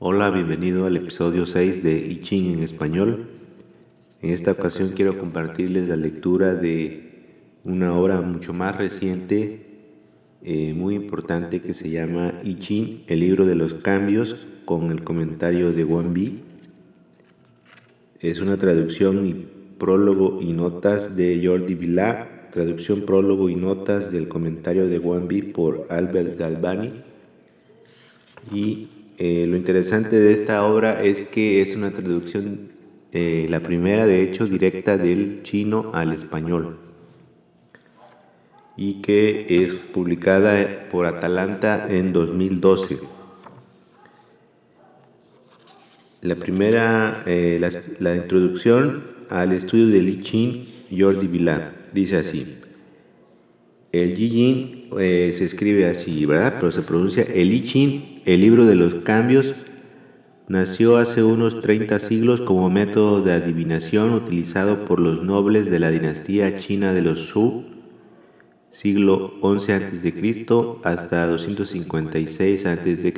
Hola, bienvenido al episodio 6 de I Ching en español. En esta ocasión quiero compartirles la lectura de una obra mucho más reciente, eh, muy importante, que se llama I Ching, el libro de los cambios, con el comentario de Wang Bi. Es una traducción y prólogo y notas de Jordi Vilá, traducción, prólogo y notas del comentario de Wang Bi por Albert Galvani. Y eh, lo interesante de esta obra es que es una traducción, eh, la primera de hecho, directa del chino al español y que es publicada por Atalanta en 2012. La primera, eh, la, introducción al estudio de Li Qin, Jordi Vilá, dice así. El Yi se escribe así, ¿verdad? Pero se pronuncia el Li Qin el libro de los cambios nació hace unos 30 siglos como método de adivinación utilizado por los nobles de la dinastía china de los Zhou, siglo XI a.C. hasta 256 a.C.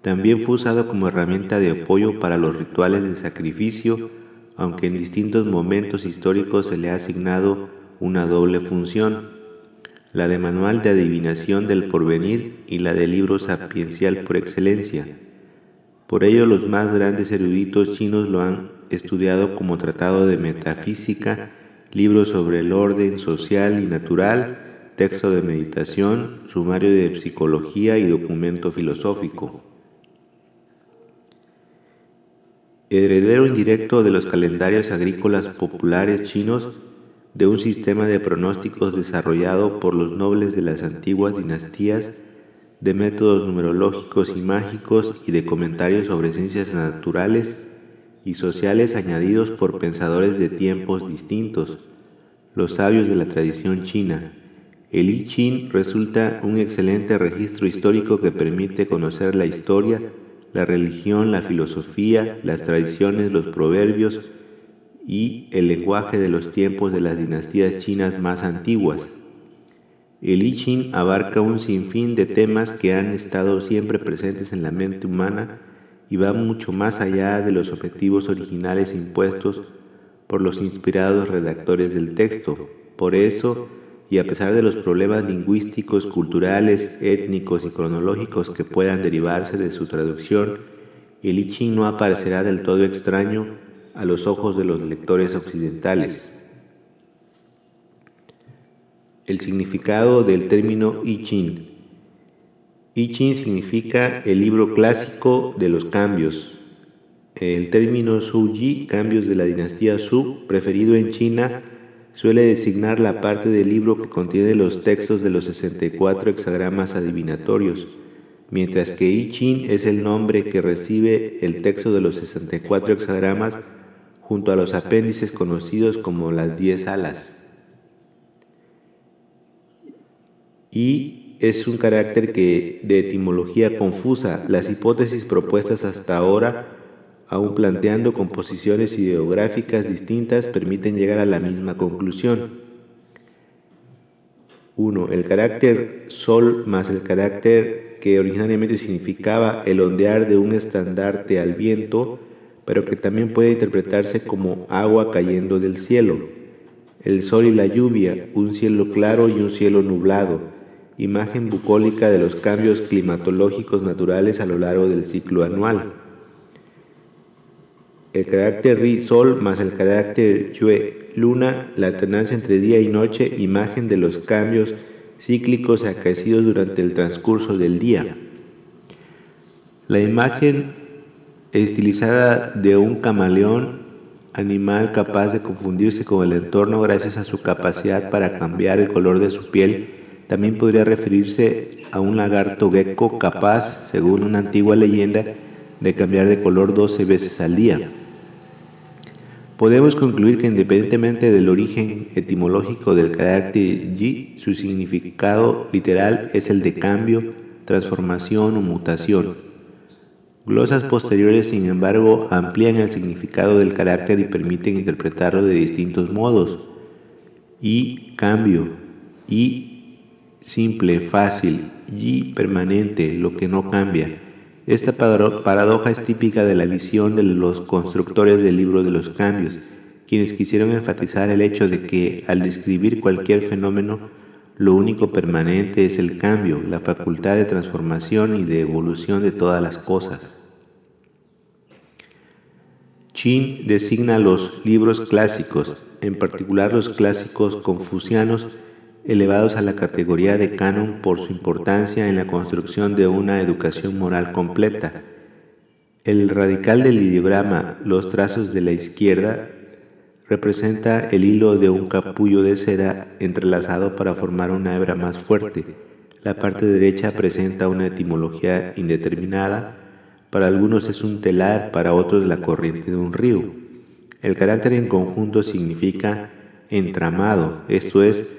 También fue usado como herramienta de apoyo para los rituales de sacrificio, aunque en distintos momentos históricos se le ha asignado una doble función la de manual de adivinación del porvenir y la de libro sapiencial por excelencia. Por ello los más grandes eruditos chinos lo han estudiado como tratado de metafísica, libro sobre el orden social y natural, texto de meditación, sumario de psicología y documento filosófico. Heredero indirecto de los calendarios agrícolas populares chinos, de un sistema de pronósticos desarrollado por los nobles de las antiguas dinastías, de métodos numerológicos y mágicos y de comentarios sobre ciencias naturales y sociales añadidos por pensadores de tiempos distintos, los sabios de la tradición china. El I Ching resulta un excelente registro histórico que permite conocer la historia, la religión, la filosofía, las tradiciones, los proverbios, y el lenguaje de los tiempos de las dinastías chinas más antiguas. El I Ching abarca un sinfín de temas que han estado siempre presentes en la mente humana y va mucho más allá de los objetivos originales impuestos por los inspirados redactores del texto. Por eso, y a pesar de los problemas lingüísticos, culturales, étnicos y cronológicos que puedan derivarse de su traducción, el I Ching no aparecerá del todo extraño a los ojos de los lectores occidentales. El significado del término I Ching. I Ching significa el libro clásico de los cambios. El término Su Yi, cambios de la dinastía Su, preferido en China, suele designar la parte del libro que contiene los textos de los 64 hexagramas adivinatorios, mientras que I Ching es el nombre que recibe el texto de los 64 hexagramas junto a los apéndices conocidos como las diez alas. Y es un carácter que de etimología confusa. Las hipótesis propuestas hasta ahora, aun planteando composiciones ideográficas distintas, permiten llegar a la misma conclusión. 1. El carácter sol más el carácter que originariamente significaba el ondear de un estandarte al viento pero que también puede interpretarse como agua cayendo del cielo, el sol y la lluvia, un cielo claro y un cielo nublado, imagen bucólica de los cambios climatológicos naturales a lo largo del ciclo anual. El carácter Ri, sol, más el carácter Yue, luna, la alternancia entre día y noche, imagen de los cambios cíclicos acaecidos durante el transcurso del día. La imagen estilizada de un camaleón, animal capaz de confundirse con el entorno gracias a su capacidad para cambiar el color de su piel, también podría referirse a un lagarto gecko capaz, según una antigua leyenda, de cambiar de color 12 veces al día. Podemos concluir que independientemente del origen etimológico del carácter yi, su significado literal es el de cambio, transformación o mutación. Glosas posteriores, sin embargo, amplían el significado del carácter y permiten interpretarlo de distintos modos. Y cambio, y simple, fácil, y permanente, lo que no cambia. Esta paradoja es típica de la visión de los constructores del libro de los cambios, quienes quisieron enfatizar el hecho de que al describir cualquier fenómeno, lo único permanente es el cambio, la facultad de transformación y de evolución de todas las cosas. Chin designa los libros clásicos, en particular los clásicos confucianos, elevados a la categoría de canon por su importancia en la construcción de una educación moral completa. El radical del ideograma, los trazos de la izquierda, representa el hilo de un capullo de seda entrelazado para formar una hebra más fuerte. La parte derecha presenta una etimología indeterminada, para algunos es un telar, para otros la corriente de un río. El carácter en conjunto significa entramado, esto es,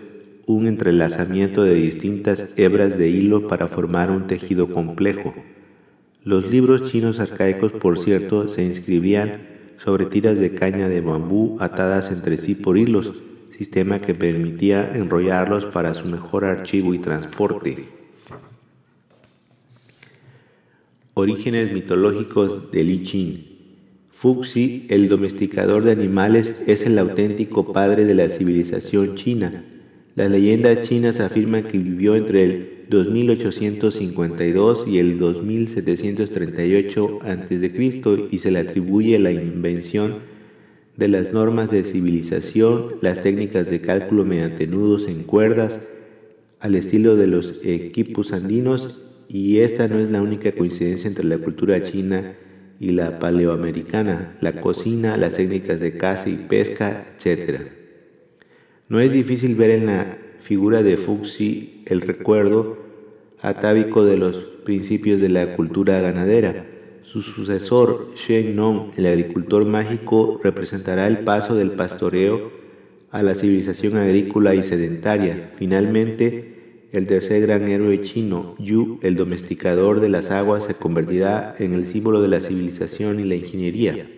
un entrelazamiento de distintas hebras de hilo para formar un tejido complejo. Los libros chinos arcaicos, por cierto, se inscribían sobre tiras de caña de bambú atadas entre sí por hilos, sistema que permitía enrollarlos para su mejor archivo y transporte. Orígenes mitológicos de Li Qin. Fuxi, el domesticador de animales, es el auténtico padre de la civilización china las leyendas chinas afirman que vivió entre el 2852 y el 2738 a.C. y se le atribuye la invención de las normas de civilización, las técnicas de cálculo mediante nudos en cuerdas, al estilo de los equipos andinos, y esta no es la única coincidencia entre la cultura china y la paleoamericana, la cocina, las técnicas de caza y pesca, etc. No es difícil ver en la figura de Fuxi el recuerdo atávico de los principios de la cultura ganadera. Su sucesor, Shen Nong, el agricultor mágico, representará el paso del pastoreo a la civilización agrícola y sedentaria. Finalmente, el tercer gran héroe chino, Yu, el domesticador de las aguas, se convertirá en el símbolo de la civilización y la ingeniería.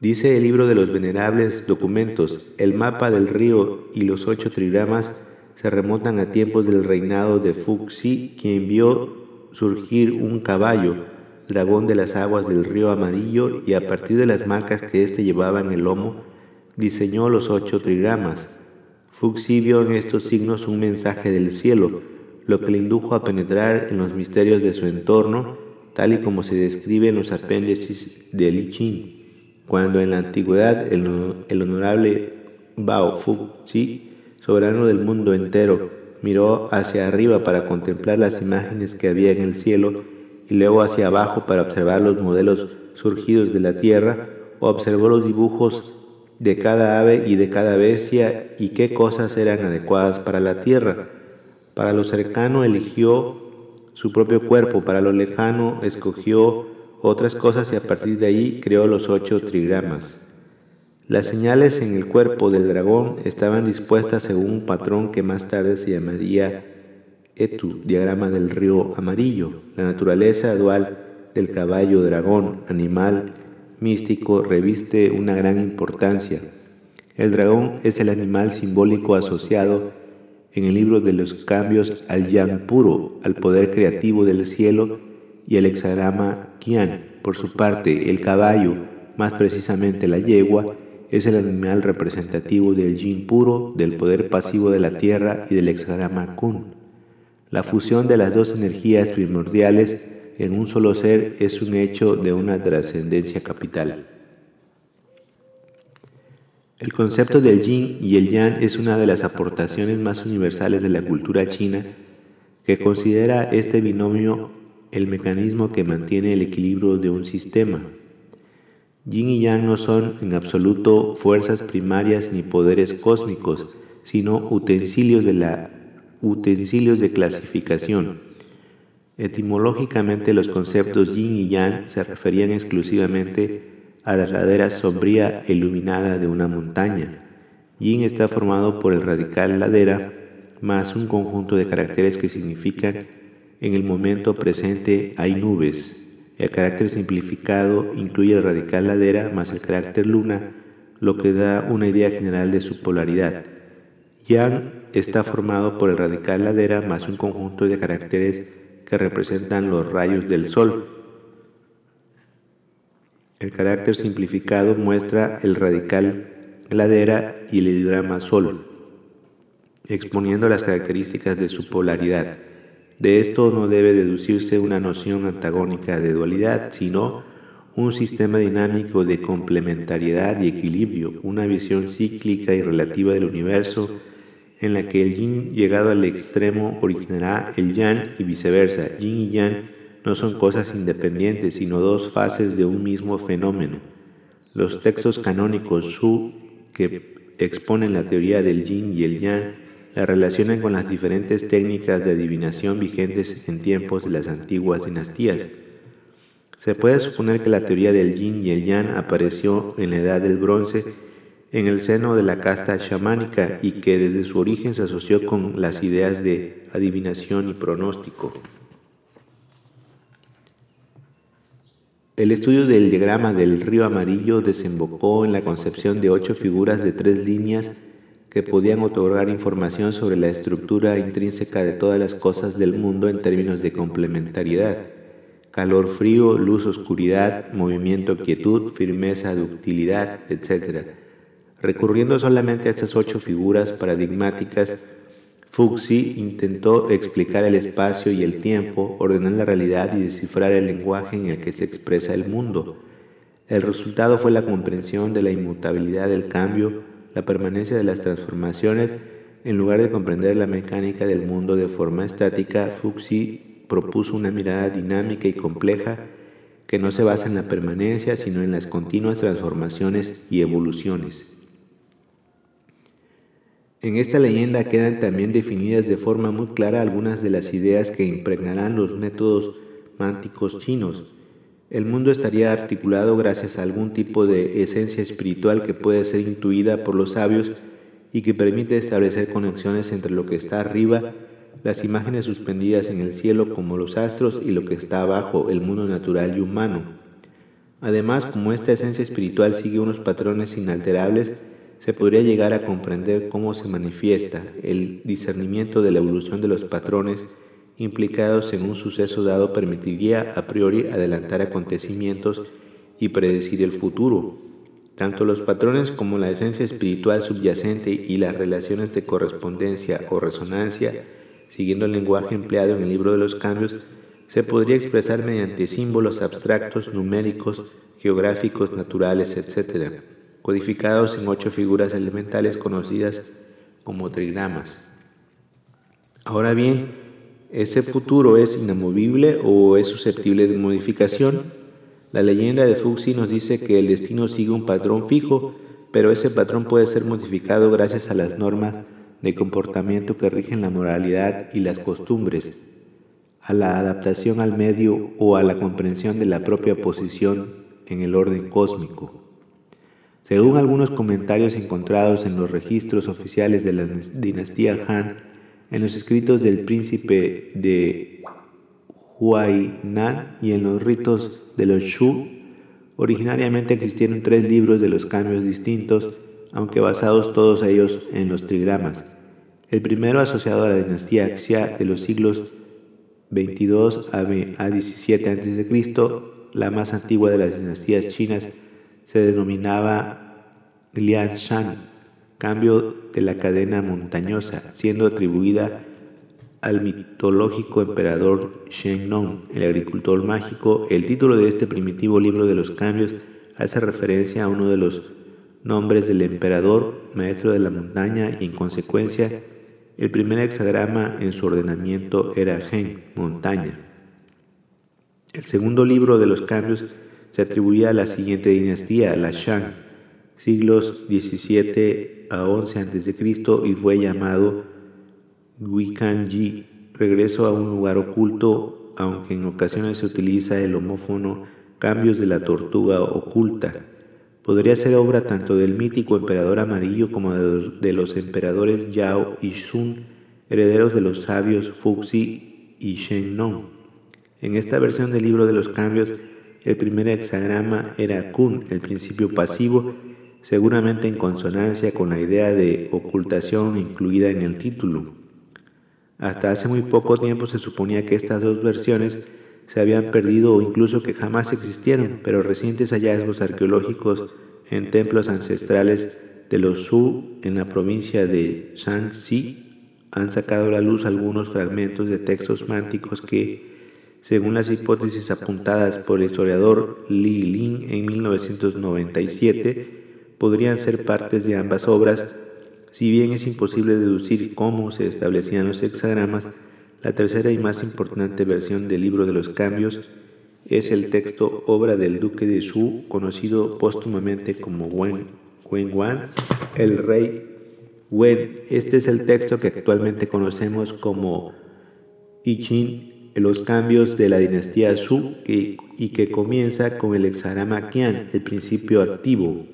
Dice el libro de los venerables documentos, el mapa del río y los ocho trigramas se remontan a tiempos del reinado de Fuxi, quien vio surgir un caballo, dragón de las aguas del río amarillo, y a partir de las marcas que éste llevaba en el lomo, diseñó los ocho trigramas. Fuxi vio en estos signos un mensaje del cielo, lo que le indujo a penetrar en los misterios de su entorno, tal y como se describe en los apéndices de Li Qin. Cuando en la antigüedad el, honorable Bao Fuxi, soberano del mundo entero, miró hacia arriba para contemplar las imágenes que había en el cielo y luego hacia abajo para observar los modelos surgidos de la tierra, observó los dibujos de cada ave y de cada bestia y qué cosas eran adecuadas para la tierra. Para lo cercano eligió su propio cuerpo, para lo lejano escogió otras cosas y a partir de ahí creó los ocho trigramas. Las señales en el cuerpo del dragón estaban dispuestas según un patrón que más tarde se llamaría Etu, diagrama del río amarillo. La naturaleza dual del caballo dragón, animal místico, reviste una gran importancia. El dragón es el animal simbólico asociado en el libro de los cambios al yang puro, al poder creativo del cielo y el hexagrama Qian. Por su parte, el caballo, más precisamente la yegua, es el animal representativo del yin puro, del poder pasivo de la tierra y del hexagrama Kun. La fusión de las dos energías primordiales en un solo ser es un hecho de una trascendencia capital. El concepto del yin y el yang es una de las aportaciones más universales de la cultura china que considera este binomio el mecanismo que mantiene el equilibrio de un sistema. Yin y Yang no son en absoluto fuerzas primarias ni poderes cósmicos, sino utensilios de, la, utensilios de clasificación. Etimológicamente los conceptos yin y yang se referían exclusivamente a la ladera sombría iluminada de una montaña. Yin está formado por el radical ladera más un conjunto de caracteres que significan en el momento presente hay nubes. El carácter simplificado incluye el radical ladera más el carácter luna, lo que da una idea general de su polaridad. Yang está formado por el radical ladera más un conjunto de caracteres que representan los rayos del sol. El carácter simplificado muestra el radical ladera y el ideograma sol, exponiendo las características de su polaridad. De esto no debe deducirse una noción antagónica de dualidad, sino un sistema dinámico de complementariedad y equilibrio, una visión cíclica y relativa del universo en la que el yin llegado al extremo originará el yang y viceversa. Yin y yang no son cosas independientes, sino dos fases de un mismo fenómeno. Los textos canónicos Su, que exponen la teoría del yin y el yang, la relacionan con las diferentes técnicas de adivinación vigentes en tiempos de las antiguas dinastías. Se puede suponer que la teoría del yin y el yang apareció en la edad del bronce en el seno de la casta chamánica y que desde su origen se asoció con las ideas de adivinación y pronóstico. El estudio del diagrama del río amarillo desembocó en la concepción de ocho figuras de tres líneas que podían otorgar información sobre la estructura intrínseca de todas las cosas del mundo en términos de complementariedad, calor, frío, luz, oscuridad, movimiento, quietud, firmeza, ductilidad, etc. Recurriendo solamente a estas ocho figuras paradigmáticas, Fuxi intentó explicar el espacio y el tiempo, ordenar la realidad y descifrar el lenguaje en el que se expresa el mundo. El resultado fue la comprensión de la inmutabilidad del cambio, la permanencia de las transformaciones, en lugar de comprender la mecánica del mundo de forma estática, Fuxi propuso una mirada dinámica y compleja que no se basa en la permanencia, sino en las continuas transformaciones y evoluciones. En esta leyenda quedan también definidas de forma muy clara algunas de las ideas que impregnarán los métodos mánticos chinos, el mundo estaría articulado gracias a algún tipo de esencia espiritual que puede ser intuida por los sabios y que permite establecer conexiones entre lo que está arriba, las imágenes suspendidas en el cielo como los astros y lo que está abajo, el mundo natural y humano. Además, como esta esencia espiritual sigue unos patrones inalterables, se podría llegar a comprender cómo se manifiesta el discernimiento de la evolución de los patrones implicados en un suceso dado permitiría a priori adelantar acontecimientos y predecir el futuro. Tanto los patrones como la esencia espiritual subyacente y las relaciones de correspondencia o resonancia, siguiendo el lenguaje empleado en el libro de los cambios, se podría expresar mediante símbolos abstractos, numéricos, geográficos, naturales, etc., codificados en ocho figuras elementales conocidas como trigramas. Ahora bien, ¿Ese futuro es inamovible o es susceptible de modificación? La leyenda de Fuxi nos dice que el destino sigue un patrón fijo, pero ese patrón puede ser modificado gracias a las normas de comportamiento que rigen la moralidad y las costumbres, a la adaptación al medio o a la comprensión de la propia posición en el orden cósmico. Según algunos comentarios encontrados en los registros oficiales de la dinastía Han, en los escritos del príncipe de Huainan y en los ritos de los Shu, originariamente existieron tres libros de los cambios distintos, aunque basados todos ellos en los trigramas. El primero asociado a la dinastía Xia de los siglos 22 a 17 a.C., la más antigua de las dinastías chinas, se denominaba Lianshan cambio de la cadena montañosa, siendo atribuida al mitológico emperador Nong, el agricultor mágico. El título de este primitivo libro de los cambios hace referencia a uno de los nombres del emperador, maestro de la montaña, y en consecuencia, el primer hexagrama en su ordenamiento era Gen, montaña. El segundo libro de los cambios se atribuía a la siguiente dinastía, la Shang, siglos XVII a 11 a.C. y fue llamado Wikanji, regreso a un lugar oculto, aunque en ocasiones se utiliza el homófono cambios de la tortuga oculta. Podría ser obra tanto del mítico emperador amarillo como de los emperadores Yao y Shun, herederos de los sabios Fuxi y Nong. En esta versión del libro de los cambios, el primer hexagrama era Kun, el principio pasivo, seguramente en consonancia con la idea de ocultación incluida en el título. Hasta hace muy poco tiempo se suponía que estas dos versiones se habían perdido o incluso que jamás existieron, pero recientes hallazgos arqueológicos en templos ancestrales de los Zhou en la provincia de Shaanxi han sacado a la luz algunos fragmentos de textos mánticos que, según las hipótesis apuntadas por el historiador Li Lin en 1997, podrían ser partes de ambas obras, si bien es imposible deducir cómo se establecían los hexagramas, la tercera y más importante versión del libro de los cambios es el texto obra del duque de Shu, conocido póstumamente como Wen, Wen Wan, el rey Wen. Este es el texto que actualmente conocemos como I Ching, los cambios de la dinastía Shu, y que comienza con el hexagrama Qian, el principio activo.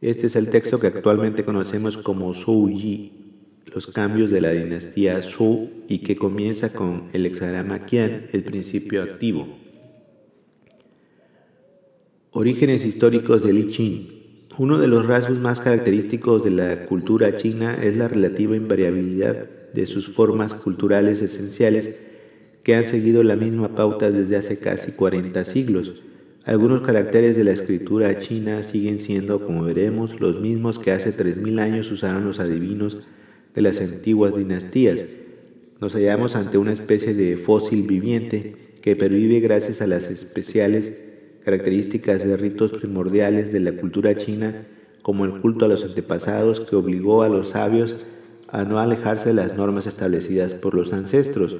Este es el texto que actualmente conocemos como Zhou Yi, los cambios de la dinastía Zhou y que comienza con el hexagrama Qian, el principio activo. Orígenes históricos del I Ching. Uno de los rasgos más característicos de la cultura china es la relativa invariabilidad de sus formas culturales esenciales que han seguido la misma pauta desde hace casi 40 siglos. Algunos caracteres de la escritura china siguen siendo, como veremos, los mismos que hace 3.000 años usaron los adivinos de las antiguas dinastías. Nos hallamos ante una especie de fósil viviente que pervive gracias a las especiales características de ritos primordiales de la cultura china, como el culto a los antepasados que obligó a los sabios a no alejarse de las normas establecidas por los ancestros.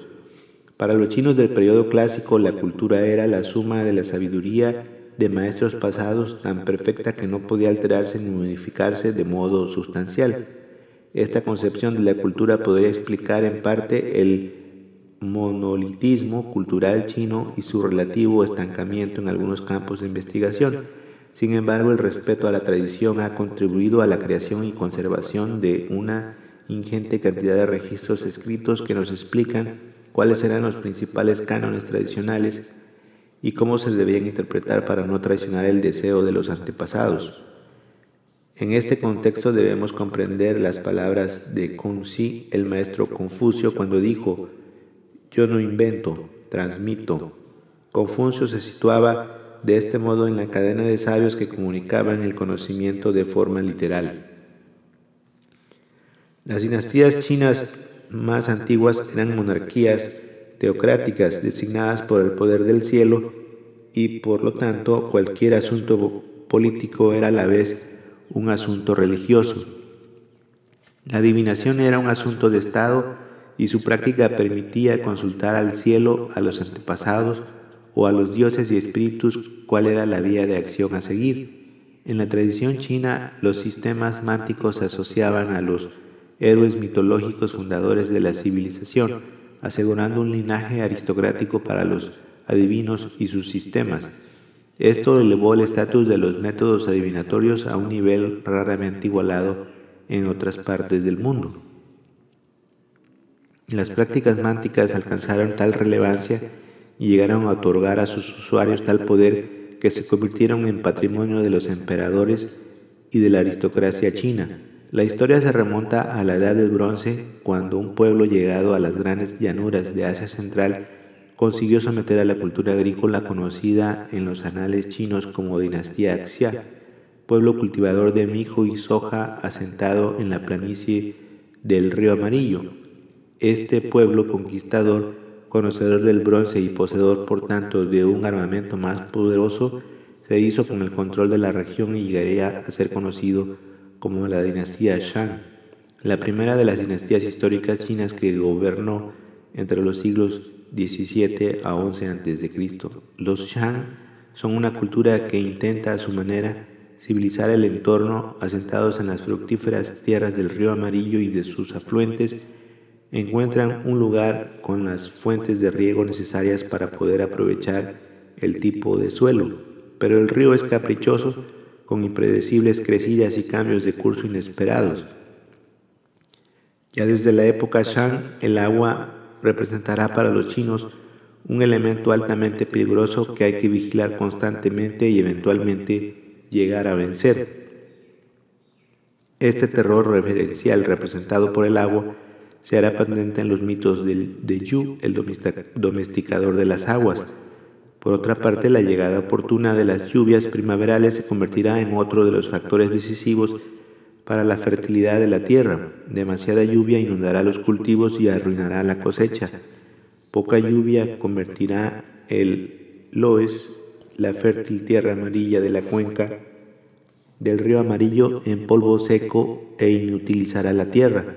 Para los chinos del periodo clásico, la cultura era la suma de la sabiduría de maestros pasados tan perfecta que no podía alterarse ni modificarse de modo sustancial. Esta concepción de la cultura podría explicar en parte el monolitismo cultural chino y su relativo estancamiento en algunos campos de investigación. Sin embargo, el respeto a la tradición ha contribuido a la creación y conservación de una ingente cantidad de registros escritos que nos explican cuáles eran los principales cánones tradicionales y cómo se debían interpretar para no traicionar el deseo de los antepasados. En este contexto debemos comprender las palabras de Kunzi, el maestro Confucio, cuando dijo, yo no invento, transmito. Confucio se situaba de este modo en la cadena de sabios que comunicaban el conocimiento de forma literal. Las dinastías chinas más antiguas eran monarquías teocráticas designadas por el poder del cielo y por lo tanto cualquier asunto político era a la vez un asunto religioso. La adivinación era un asunto de Estado y su práctica permitía consultar al cielo, a los antepasados o a los dioses y espíritus cuál era la vía de acción a seguir. En la tradición china, los sistemas mánticos asociaban a los héroes mitológicos fundadores de la civilización, asegurando un linaje aristocrático para los adivinos y sus sistemas. Esto elevó el estatus de los métodos adivinatorios a un nivel raramente igualado en otras partes del mundo. Las prácticas mánticas alcanzaron tal relevancia y llegaron a otorgar a sus usuarios tal poder que se convirtieron en patrimonio de los emperadores y de la aristocracia china. La historia se remonta a la Edad del Bronce, cuando un pueblo llegado a las grandes llanuras de Asia Central consiguió someter a la cultura agrícola conocida en los anales chinos como dinastía Xia, pueblo cultivador de mijo y soja asentado en la planicie del río Amarillo. Este pueblo conquistador, conocedor del bronce y poseedor por tanto de un armamento más poderoso, se hizo con el control de la región y llegaría a ser conocido como la dinastía Shang, la primera de las dinastías históricas chinas que gobernó entre los siglos 17 a 11 a.C. Los Shang son una cultura que intenta a su manera civilizar el entorno asentados en las fructíferas tierras del río Amarillo y de sus afluentes, encuentran un lugar con las fuentes de riego necesarias para poder aprovechar el tipo de suelo, pero el río es caprichoso con impredecibles crecidas y cambios de curso inesperados. Ya desde la época Shang, el agua representará para los chinos un elemento altamente peligroso que hay que vigilar constantemente y eventualmente llegar a vencer. Este terror referencial representado por el agua se hará patente en los mitos de Yu, el domesticador de las aguas. Por otra parte, la llegada oportuna de las lluvias primaverales se convertirá en otro de los factores decisivos para la fertilidad de la tierra. Demasiada lluvia inundará los cultivos y arruinará la cosecha. Poca lluvia convertirá el Loes, la fértil tierra amarilla de la cuenca del río amarillo, en polvo seco e inutilizará la tierra.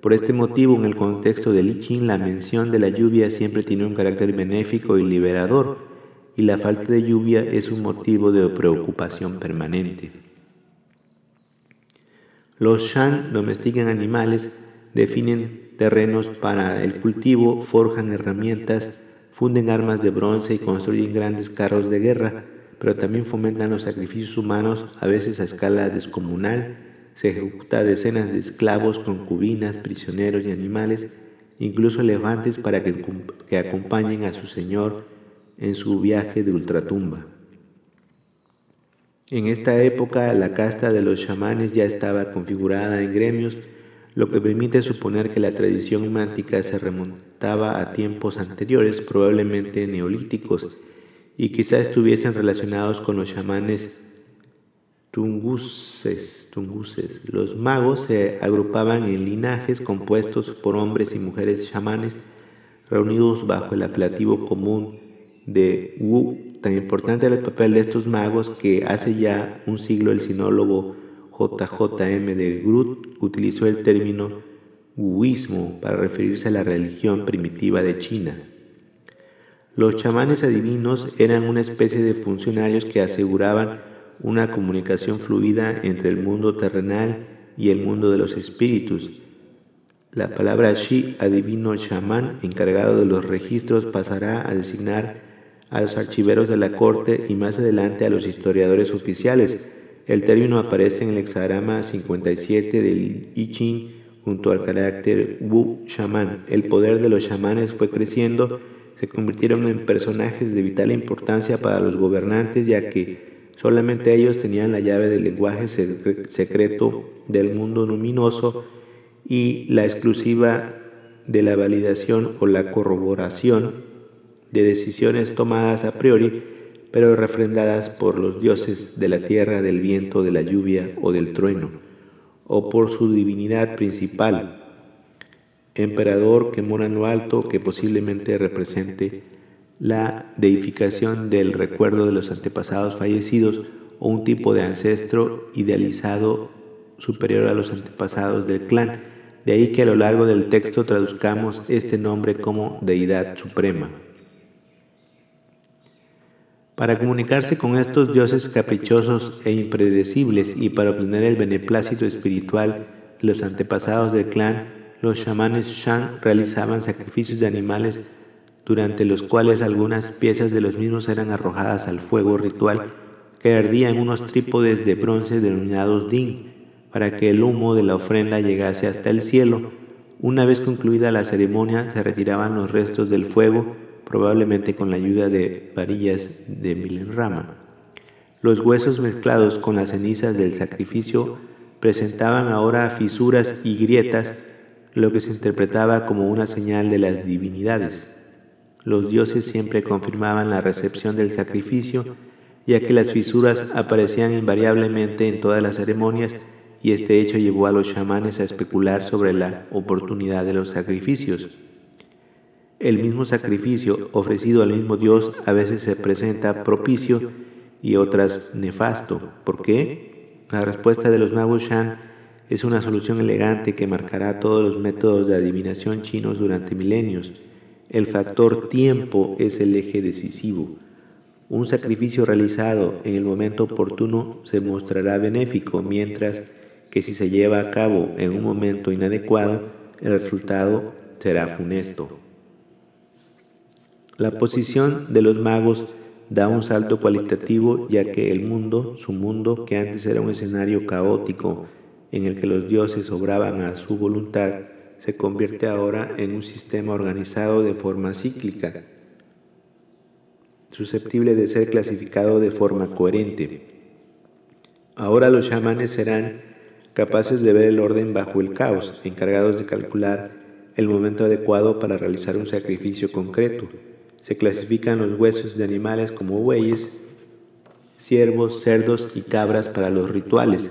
Por este motivo, en el contexto del I Ching, la mención de la lluvia siempre tiene un carácter benéfico y liberador, y la falta de lluvia es un motivo de preocupación permanente. Los Shan domestican animales, definen terrenos para el cultivo, forjan herramientas, funden armas de bronce y construyen grandes carros de guerra, pero también fomentan los sacrificios humanos, a veces a escala descomunal, se ejecuta decenas de esclavos, concubinas, prisioneros y animales, incluso elefantes para que, que acompañen a su señor en su viaje de ultratumba. En esta época la casta de los chamanes ya estaba configurada en gremios, lo que permite suponer que la tradición mántica se remontaba a tiempos anteriores, probablemente neolíticos, y quizá estuviesen relacionados con los chamanes tunguses, tunguses. Los magos se agrupaban en linajes compuestos por hombres y mujeres chamanes reunidos bajo el apelativo común de Wu. Tan importante era el papel de estos magos que hace ya un siglo el sinólogo JJM de Groot utilizó el término Wuismo para referirse a la religión primitiva de China. Los chamanes adivinos eran una especie de funcionarios que aseguraban una comunicación fluida entre el mundo terrenal y el mundo de los espíritus. La palabra Shi, adivino chamán, encargado de los registros, pasará a designar a los archiveros de la corte y más adelante a los historiadores oficiales. El término aparece en el hexagrama 57 del I Ching junto al carácter Wu chamán. El poder de los chamanes fue creciendo, se convirtieron en personajes de vital importancia para los gobernantes ya que Solamente ellos tenían la llave del lenguaje secreto del mundo luminoso y la exclusiva de la validación o la corroboración de decisiones tomadas a priori, pero refrendadas por los dioses de la tierra, del viento, de la lluvia o del trueno, o por su divinidad principal, emperador que mora en lo alto, que posiblemente represente la deificación del recuerdo de los antepasados fallecidos o un tipo de ancestro idealizado superior a los antepasados del clan. De ahí que a lo largo del texto traduzcamos este nombre como deidad suprema. Para comunicarse con estos dioses caprichosos e impredecibles y para obtener el beneplácito espiritual de los antepasados del clan, los chamanes Shan realizaban sacrificios de animales durante los cuales algunas piezas de los mismos eran arrojadas al fuego ritual que ardía en unos trípodes de bronce denominados din, para que el humo de la ofrenda llegase hasta el cielo. Una vez concluida la ceremonia, se retiraban los restos del fuego, probablemente con la ayuda de varillas de milenrama. Los huesos mezclados con las cenizas del sacrificio presentaban ahora fisuras y grietas, lo que se interpretaba como una señal de las divinidades. Los dioses siempre confirmaban la recepción del sacrificio, ya que las fisuras aparecían invariablemente en todas las ceremonias y este hecho llevó a los chamanes a especular sobre la oportunidad de los sacrificios. El mismo sacrificio ofrecido al mismo Dios a veces se presenta propicio y otras nefasto. ¿Por qué? La respuesta de los magos Shan es una solución elegante que marcará todos los métodos de adivinación chinos durante milenios. El factor tiempo es el eje decisivo. Un sacrificio realizado en el momento oportuno se mostrará benéfico, mientras que si se lleva a cabo en un momento inadecuado, el resultado será funesto. La posición de los magos da un salto cualitativo ya que el mundo, su mundo, que antes era un escenario caótico en el que los dioses obraban a su voluntad, se convierte ahora en un sistema organizado de forma cíclica, susceptible de ser clasificado de forma coherente. Ahora los chamanes serán capaces de ver el orden bajo el caos, encargados de calcular el momento adecuado para realizar un sacrificio concreto. Se clasifican los huesos de animales como bueyes, ciervos, cerdos y cabras para los rituales.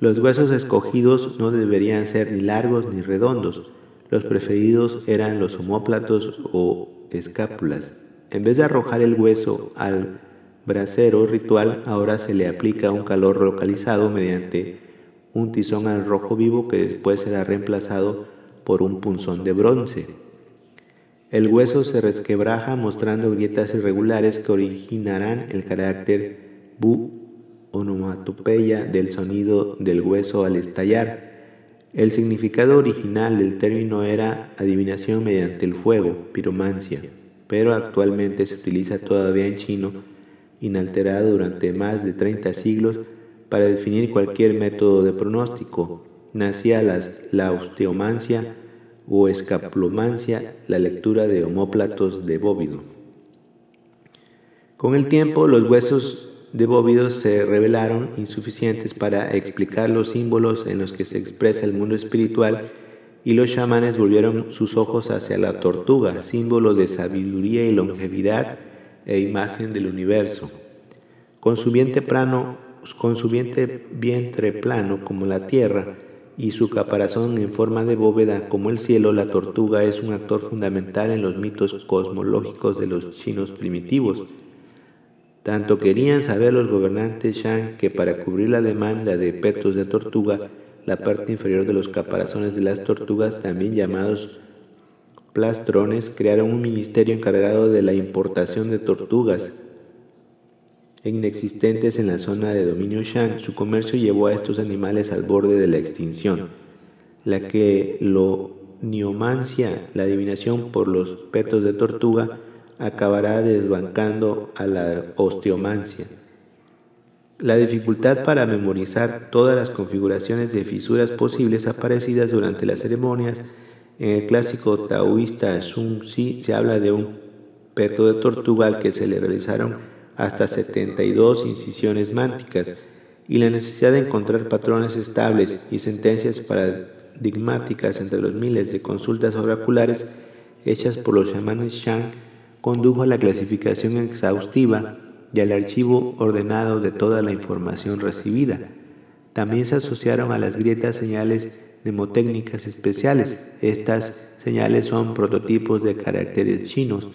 Los huesos escogidos no deberían ser ni largos ni redondos. Los preferidos eran los homóplatos o escápulas. En vez de arrojar el hueso al brasero ritual, ahora se le aplica un calor localizado mediante un tizón al rojo vivo que después será reemplazado por un punzón de bronce. El hueso se resquebraja mostrando grietas irregulares que originarán el carácter bu onomatopeya del sonido del hueso al estallar. El significado original del término era adivinación mediante el fuego, piromancia, pero actualmente se utiliza todavía en chino, inalterado durante más de 30 siglos, para definir cualquier método de pronóstico. Nacía la osteomancia o escaplomancia, la lectura de homóplatos de bóvido. Con el tiempo, los huesos de bóvidos se revelaron insuficientes para explicar los símbolos en los que se expresa el mundo espiritual y los chamanes volvieron sus ojos hacia la tortuga, símbolo de sabiduría y longevidad e imagen del universo. Con su vientre con su vientre plano como la tierra, y su caparazón en forma de bóveda como el cielo, la tortuga es un actor fundamental en los mitos cosmológicos de los chinos primitivos. Tanto querían saber los gobernantes Shang que para cubrir la demanda de petos de tortuga, la parte inferior de los caparazones de las tortugas, también llamados plastrones, crearon un ministerio encargado de la importación de tortugas inexistentes en la zona de dominio Shan, su comercio llevó a estos animales al borde de la extinción. La que lo niomancia, la adivinación por los petos de tortuga, acabará desbancando a la osteomancia. La dificultad para memorizar todas las configuraciones de fisuras posibles aparecidas durante las ceremonias. En el clásico taoísta Sun Tzu se habla de un peto de tortuga al que se le realizaron hasta 72 incisiones mánticas y la necesidad de encontrar patrones estables y sentencias paradigmáticas entre los miles de consultas oraculares hechas por los chamanes Shang condujo a la clasificación exhaustiva y al archivo ordenado de toda la información recibida. También se asociaron a las grietas señales mnemotécnicas especiales. Estas señales son prototipos de caracteres chinos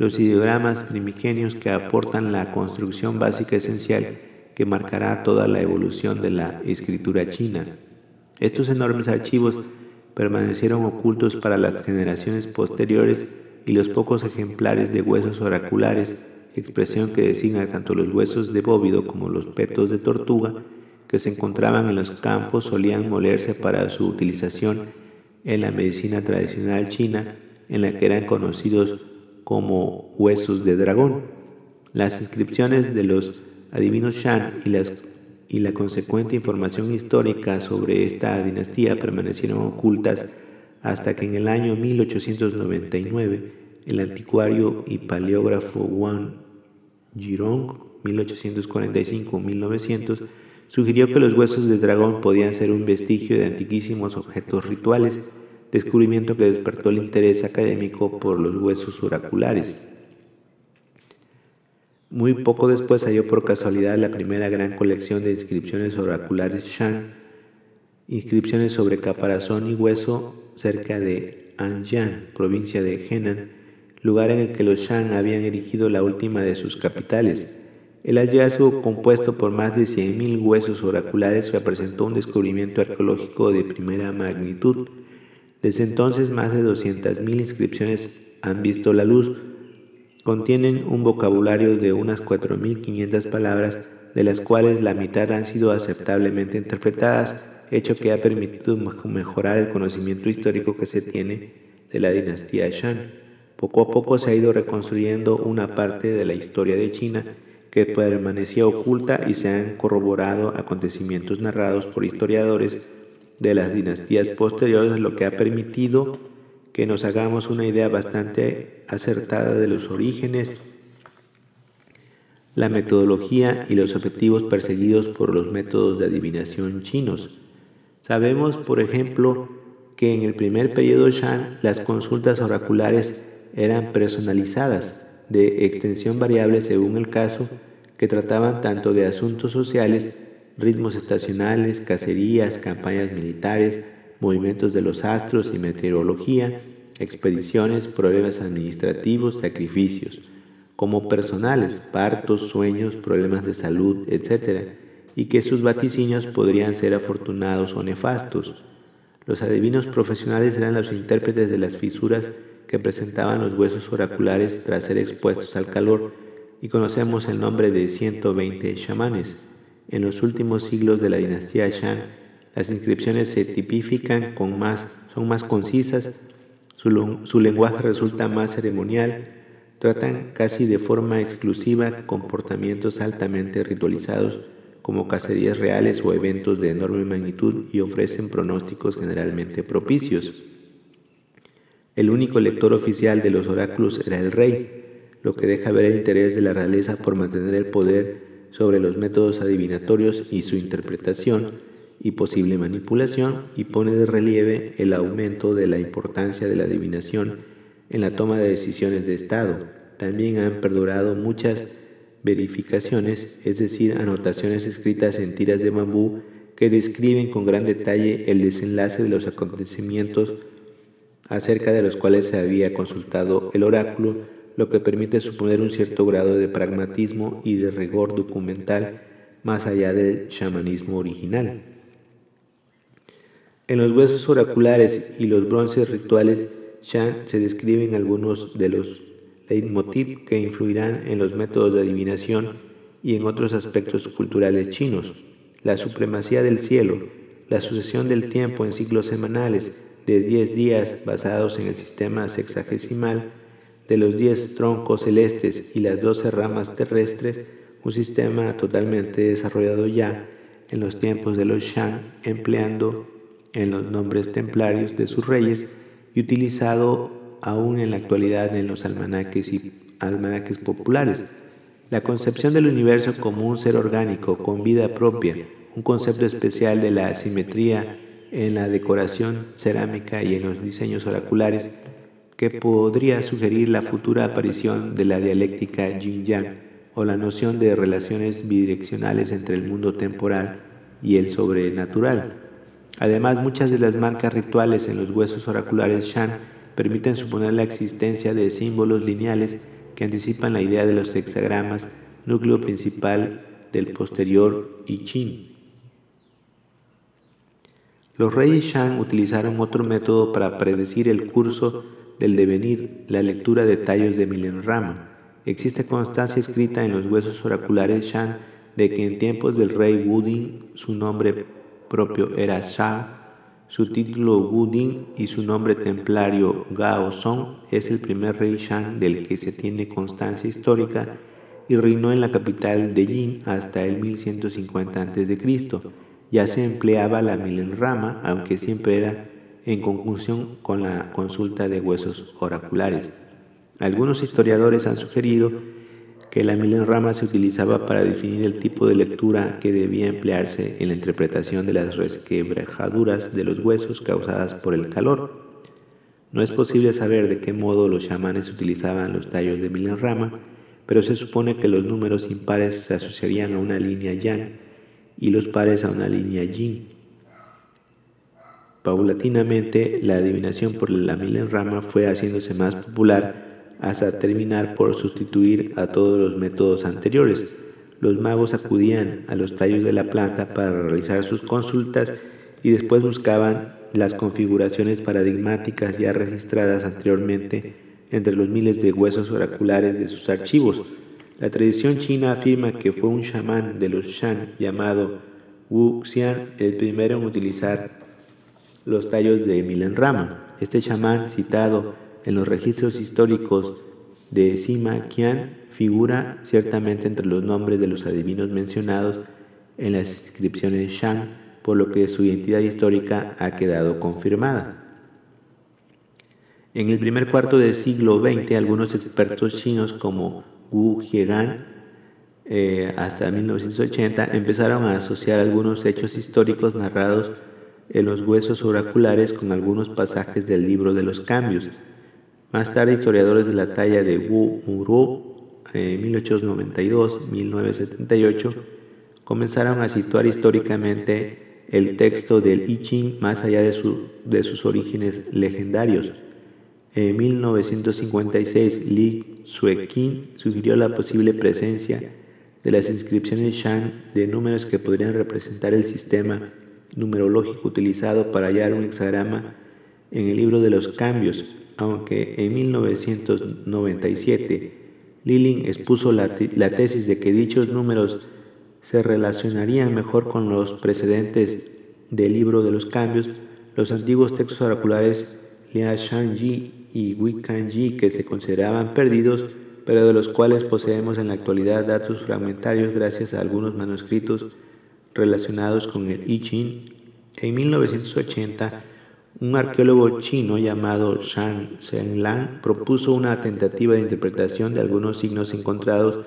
los ideogramas primigenios que aportan la construcción básica esencial que marcará toda la evolución de la escritura china. Estos enormes archivos permanecieron ocultos para las generaciones posteriores y los pocos ejemplares de huesos oraculares, expresión que designa tanto los huesos de bóvido como los petos de tortuga, que se encontraban en los campos solían molerse para su utilización en la medicina tradicional china, en la que eran conocidos como huesos de dragón. Las inscripciones de los adivinos Shan y, la consecuente información histórica sobre esta dinastía permanecieron ocultas hasta que en el año 1899 el anticuario y paleógrafo Wang Jirong 1845-1900 sugirió que los huesos de dragón podían ser un vestigio de antiquísimos objetos rituales descubrimiento que despertó el interés académico por los huesos oraculares. Muy poco después salió por casualidad la primera gran colección de inscripciones oraculares Shan, inscripciones sobre caparazón y hueso cerca de Anjian, provincia de Henan, lugar en el que los Shan habían erigido la última de sus capitales. El hallazgo, compuesto por más de 100.000 huesos oraculares, representó un descubrimiento arqueológico de primera magnitud desde entonces más de 200.000 inscripciones han visto la luz. Contienen un vocabulario de unas 4.500 palabras, de las cuales la mitad han sido aceptablemente interpretadas, hecho que ha permitido mejorar el conocimiento histórico que se tiene de la dinastía Shan. Poco a poco se ha ido reconstruyendo una parte de la historia de China que permanecía oculta y se han corroborado acontecimientos narrados por historiadores de las dinastías posteriores, lo que ha permitido que nos hagamos una idea bastante acertada de los orígenes, la metodología y los objetivos perseguidos por los métodos de adivinación chinos. Sabemos, por ejemplo, que en el primer periodo Shang las consultas oraculares eran personalizadas, de extensión variable según el caso, que trataban tanto de asuntos sociales, ritmos estacionales, cacerías, campañas militares, movimientos de los astros y meteorología, expediciones, problemas administrativos, sacrificios, como personales, partos, sueños, problemas de salud, etc., y que sus vaticinios podrían ser afortunados o nefastos. Los adivinos profesionales eran los intérpretes de las fisuras que presentaban los huesos oraculares tras ser expuestos al calor, y conocemos el nombre de 120 chamanes. En los últimos siglos de la dinastía Shang, las inscripciones se tipifican con más, son más concisas, su, su lenguaje resulta más ceremonial, tratan casi de forma exclusiva comportamientos altamente ritualizados como cacerías reales o eventos de enorme magnitud y ofrecen pronósticos generalmente propicios. El único lector oficial de los oráculos era el rey, lo que deja ver el interés de la realeza por mantener el poder sobre los métodos adivinatorios y su interpretación y posible manipulación y pone de relieve el aumento de la importancia de la adivinación en la toma de decisiones de Estado. También han perdurado muchas verificaciones, es decir, anotaciones escritas en tiras de bambú que describen con gran detalle el desenlace de los acontecimientos acerca de los cuales se había consultado el oráculo, lo que permite suponer un cierto grado de pragmatismo y de rigor documental más allá del chamanismo original. En los huesos oraculares y los bronces rituales Shan se describen algunos de los leitmotiv que influirán en los métodos de adivinación y en otros aspectos culturales chinos. La supremacía del cielo, la sucesión del tiempo en ciclos semanales, de 10 días basados en el sistema sexagesimal, de los 10 troncos celestes y las 12 ramas terrestres, un sistema totalmente desarrollado ya en los tiempos de los Shang, empleando en los nombres templarios de sus reyes y utilizado aún en la actualidad en los almanaques y almanaques populares. La concepción del universo como un ser orgánico con vida propia, un concepto especial de la simetría en la decoración cerámica y en los diseños oraculares que podría sugerir la futura aparición de la dialéctica yin-yang o la noción de relaciones bidireccionales entre el mundo temporal y el sobrenatural. Además, muchas de las marcas rituales en los huesos oraculares Shan permiten suponer la existencia de símbolos lineales que anticipan la idea de los hexagramas, núcleo principal del posterior I Ching. Los reyes Shang utilizaron otro método para predecir el curso del devenir, la lectura de tallos de Milenrama. Existe constancia escrita en los huesos oraculares Shang de que en tiempos del rey Wuding su nombre propio era Shah, su título Wuding y su nombre templario Gao Song es el primer rey Shang del que se tiene constancia histórica y reinó en la capital de Yin hasta el 1150 a.C ya se empleaba la milenrama, aunque siempre era en conjunción con la consulta de huesos oraculares. Algunos historiadores han sugerido que la milenrama se utilizaba para definir el tipo de lectura que debía emplearse en la interpretación de las resquebrajaduras de los huesos causadas por el calor. No es posible saber de qué modo los chamanes utilizaban los tallos de milenrama, pero se supone que los números impares se asociarían a una línea yang y los pares a una línea yin. Paulatinamente, la adivinación por la milenrama fue haciéndose más popular hasta terminar por sustituir a todos los métodos anteriores. Los magos acudían a los tallos de la planta para realizar sus consultas y después buscaban las configuraciones paradigmáticas ya registradas anteriormente entre los miles de huesos oraculares de sus archivos. La tradición china afirma que fue un chamán de los Shan llamado Wu Xian el primero en utilizar los tallos de Milenrama. Este chamán, citado en los registros históricos de Sima Qian, figura ciertamente entre los nombres de los adivinos mencionados en las inscripciones Shang, por lo que su identidad histórica ha quedado confirmada. En el primer cuarto del siglo XX, algunos expertos chinos como Wu Jiegan, eh, hasta 1980, empezaron a asociar algunos hechos históricos narrados en los huesos oraculares con algunos pasajes del libro de los cambios. Más tarde, historiadores de la talla de Wu Muro, en 1892-1978, comenzaron a situar históricamente el texto del I Ching más allá de, de sus orígenes legendarios. En 1956, Li Suekin sugirió la posible presencia de las inscripciones Shan de números que podrían representar el sistema numerológico utilizado para hallar un hexagrama en el libro de los cambios, aunque en 1997 Lilling expuso la, la tesis de que dichos números se relacionarían mejor con los precedentes del libro de los cambios, los antiguos textos oraculares Lia Shangji y Wikanji que se consideraban perdidos, pero de los cuales poseemos en la actualidad datos fragmentarios gracias a algunos manuscritos relacionados con el I Ching. En 1980, un arqueólogo chino llamado Shang Zhenlang propuso una tentativa de interpretación de algunos signos encontrados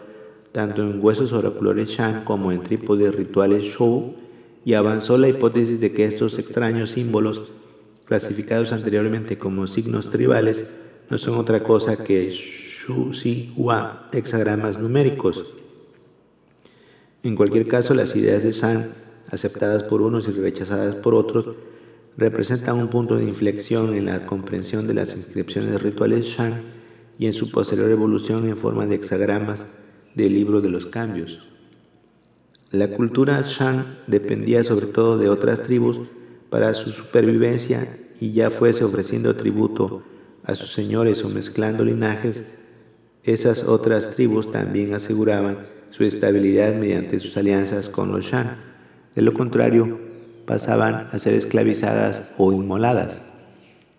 tanto en huesos oraculares Shang como en trípodes rituales Shou y avanzó la hipótesis de que estos extraños símbolos clasificados anteriormente como signos tribales, no son otra cosa que Shu Hua, hexagramas numéricos. En cualquier caso, las ideas de San, aceptadas por unos y rechazadas por otros, representan un punto de inflexión en la comprensión de las inscripciones rituales Shan y en su posterior evolución en forma de hexagramas del libro de los cambios. La cultura Shan dependía sobre todo de otras tribus para su supervivencia y ya fuese ofreciendo tributo a sus señores o mezclando linajes, esas otras tribus también aseguraban su estabilidad mediante sus alianzas con los Shan. De lo contrario, pasaban a ser esclavizadas o inmoladas.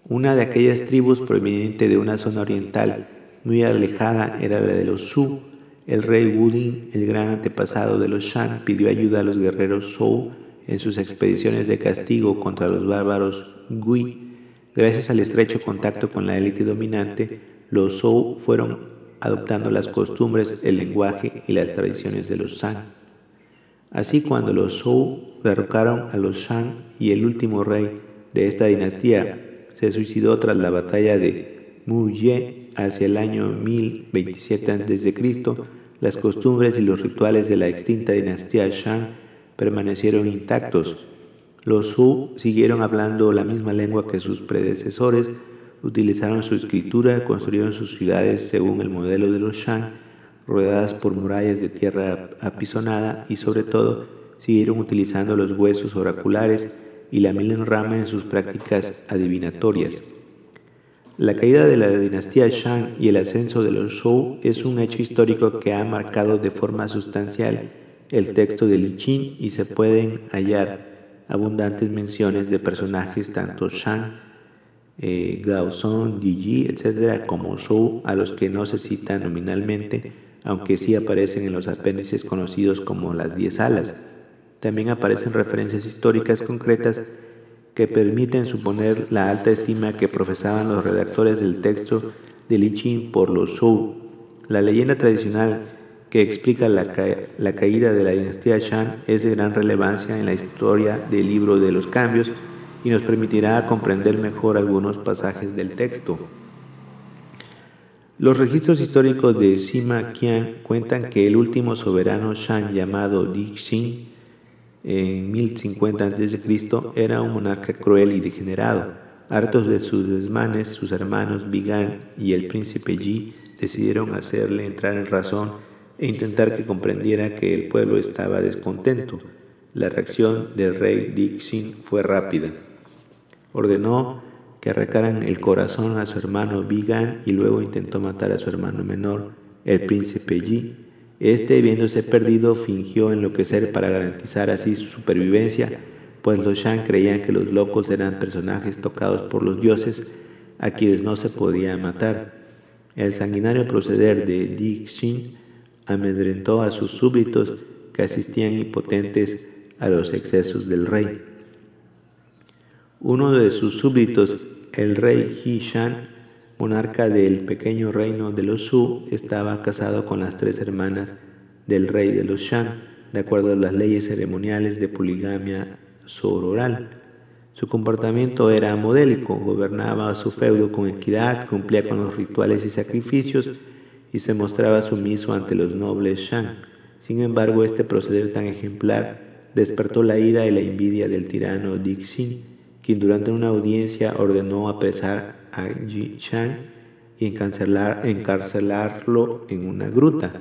Una de aquellas tribus proveniente de una zona oriental muy alejada era la de los Su. El rey Wudin, el gran antepasado de los Shan, pidió ayuda a los guerreros Zhou en sus expediciones de castigo contra los bárbaros Gui. Gracias al estrecho contacto con la élite dominante, los Zhou fueron adoptando las costumbres, el lenguaje y las tradiciones de los San. Así cuando los Zhou derrocaron a los Shang y el último rey de esta dinastía se suicidó tras la batalla de Muye hacia el año 1027 a.C., las costumbres y los rituales de la extinta dinastía Shang permanecieron intactos. Los Su siguieron hablando la misma lengua que sus predecesores, utilizaron su escritura, construyeron sus ciudades según el modelo de los Shang, rodeadas por murallas de tierra apisonada y sobre todo siguieron utilizando los huesos oraculares y la milenrama en sus prácticas adivinatorias. La caída de la dinastía Shang y el ascenso de los Zhou es un hecho histórico que ha marcado de forma sustancial el texto de Li Qin y se pueden hallar abundantes menciones de personajes tanto Shang, eh, Gaozong, Yi, etc., como Zhou, a los que no se cita nominalmente, aunque sí aparecen en los apéndices conocidos como las diez alas. También aparecen referencias históricas concretas que permiten suponer la alta estima que profesaban los redactores del texto de Li Qin por los Zhou. La leyenda tradicional que explica la, caída de la dinastía Shan es de gran relevancia en la historia del libro de los cambios y nos permitirá comprender mejor algunos pasajes del texto. Los registros históricos de Sima Qian cuentan que el último soberano Shan llamado Di Xin en 1050 a.C. era un monarca cruel y degenerado. Hartos de sus desmanes, sus hermanos Bigan y el príncipe Yi decidieron hacerle entrar en razón e intentar que comprendiera que el pueblo estaba descontento. La reacción del rey Dixin fue rápida. Ordenó que arrancaran el corazón a su hermano Vigan y luego intentó matar a su hermano menor, el príncipe Yi. Este, viéndose perdido, fingió enloquecer para garantizar así su supervivencia, pues los Shan creían que los locos eran personajes tocados por los dioses a quienes no se podía matar. El sanguinario proceder de Dixin amedrentó a sus súbditos que asistían impotentes a los excesos del rey. Uno de sus súbditos, el rey He Shan, monarca del pequeño reino de los Su, estaba casado con las tres hermanas del rey de los Shan, de acuerdo a las leyes ceremoniales de poligamia sororal. Su comportamiento era modélico, gobernaba su feudo con equidad, cumplía con los rituales y sacrificios y se mostraba sumiso ante los nobles Shang. Sin embargo, este proceder tan ejemplar despertó la ira y la envidia del tirano Dixin, quien durante una audiencia ordenó apresar a Ji Shang y encarcelarlo en una gruta.